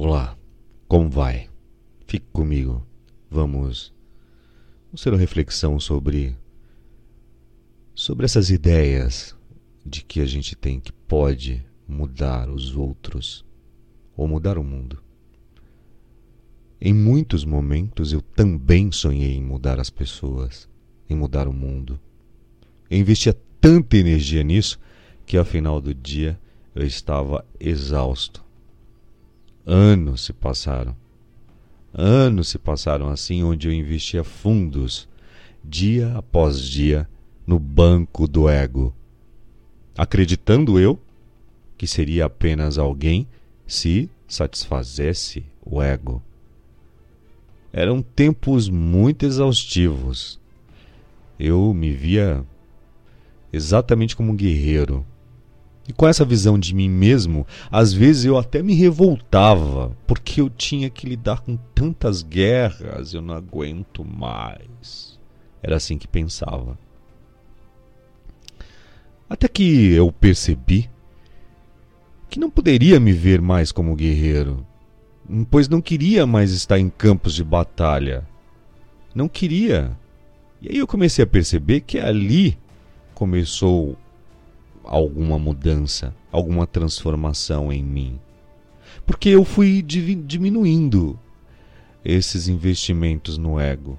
Olá, como vai? Fique comigo. Vamos, vamos ter uma reflexão sobre sobre essas ideias de que a gente tem que pode mudar os outros ou mudar o mundo. Em muitos momentos eu também sonhei em mudar as pessoas, em mudar o mundo. Eu investia tanta energia nisso que ao final do dia eu estava exausto. Anos se passaram. Anos se passaram assim, onde eu investia fundos, dia após dia, no banco do ego, acreditando eu que seria apenas alguém se satisfazesse o ego. Eram tempos muito exaustivos. Eu me via exatamente como um guerreiro e com essa visão de mim mesmo, às vezes eu até me revoltava, porque eu tinha que lidar com tantas guerras, eu não aguento mais. Era assim que pensava. Até que eu percebi que não poderia me ver mais como guerreiro, pois não queria mais estar em campos de batalha. Não queria. E aí eu comecei a perceber que ali começou alguma mudança, alguma transformação em mim. Porque eu fui diminuindo esses investimentos no ego.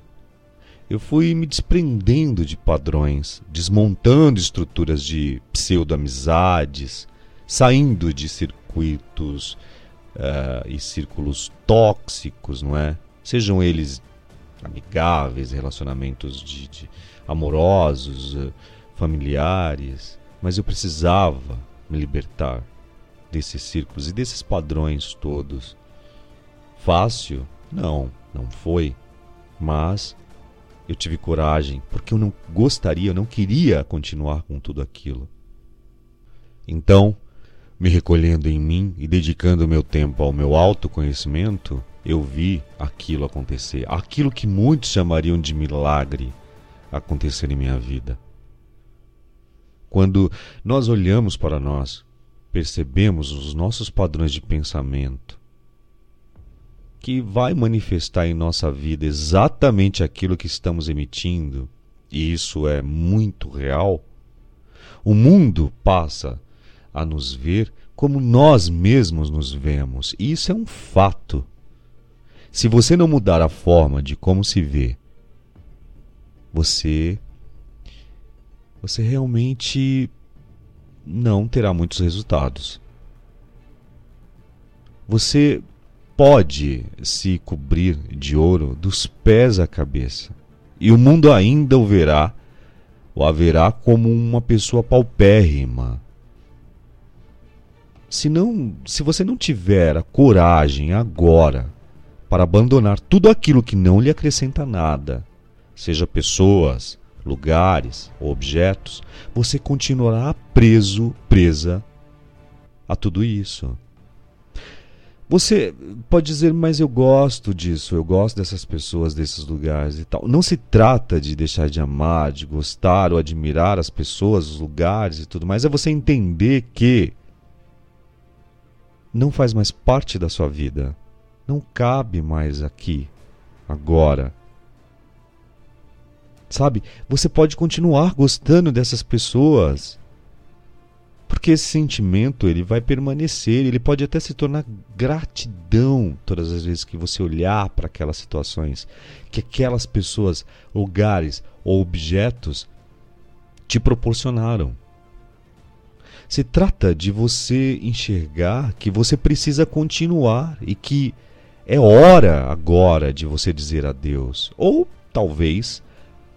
Eu fui me desprendendo de padrões, desmontando estruturas de pseudo-amizades, saindo de circuitos uh, e círculos tóxicos, não é? Sejam eles amigáveis, relacionamentos de, de amorosos, uh, familiares, mas eu precisava me libertar desses círculos e desses padrões todos. Fácil? Não, não foi. Mas eu tive coragem, porque eu não gostaria, eu não queria continuar com tudo aquilo. Então, me recolhendo em mim e dedicando meu tempo ao meu autoconhecimento, eu vi aquilo acontecer, aquilo que muitos chamariam de milagre acontecer em minha vida. Quando nós olhamos para nós, percebemos os nossos padrões de pensamento, que vai manifestar em nossa vida exatamente aquilo que estamos emitindo, e isso é muito real, o mundo passa a nos ver como nós mesmos nos vemos, e isso é um fato. Se você não mudar a forma de como se vê, você você realmente não terá muitos resultados. Você pode se cobrir de ouro dos pés à cabeça, e o mundo ainda o verá, o haverá como uma pessoa paupérrima. Se, não, se você não tiver a coragem agora para abandonar tudo aquilo que não lhe acrescenta nada, seja pessoas, lugares objetos, você continuará preso, presa a tudo isso. Você pode dizer, mas eu gosto disso, eu gosto dessas pessoas, desses lugares e tal. Não se trata de deixar de amar, de gostar ou admirar as pessoas, os lugares e tudo mais. É você entender que não faz mais parte da sua vida. Não cabe mais aqui, agora. Sabe? Você pode continuar gostando dessas pessoas. Porque esse sentimento ele vai permanecer, ele pode até se tornar gratidão todas as vezes que você olhar para aquelas situações, que aquelas pessoas, lugares ou objetos te proporcionaram. Se trata de você enxergar que você precisa continuar e que é hora agora de você dizer adeus. Ou talvez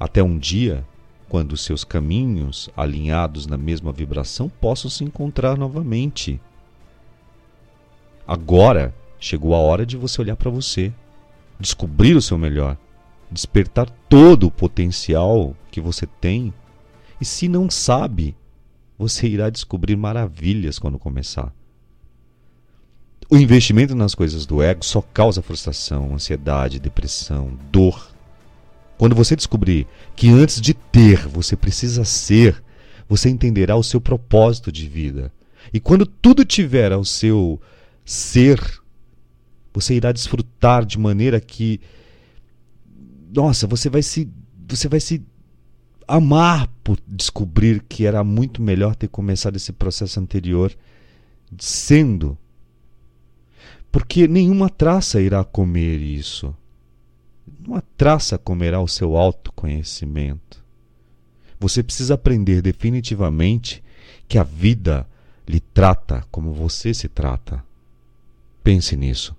até um dia quando seus caminhos, alinhados na mesma vibração, possam se encontrar novamente. Agora chegou a hora de você olhar para você, descobrir o seu melhor, despertar todo o potencial que você tem. E se não sabe, você irá descobrir maravilhas quando começar. O investimento nas coisas do ego só causa frustração, ansiedade, depressão, dor, quando você descobrir que antes de ter você precisa ser, você entenderá o seu propósito de vida. E quando tudo tiver ao seu ser, Você irá desfrutar de maneira que nossa, você vai se você vai se amar por descobrir que era muito melhor ter começado esse processo anterior sendo. Porque nenhuma traça irá comer isso. Nenhuma traça comerá o seu autoconhecimento. Você precisa aprender definitivamente que a vida lhe trata como você se trata. Pense nisso.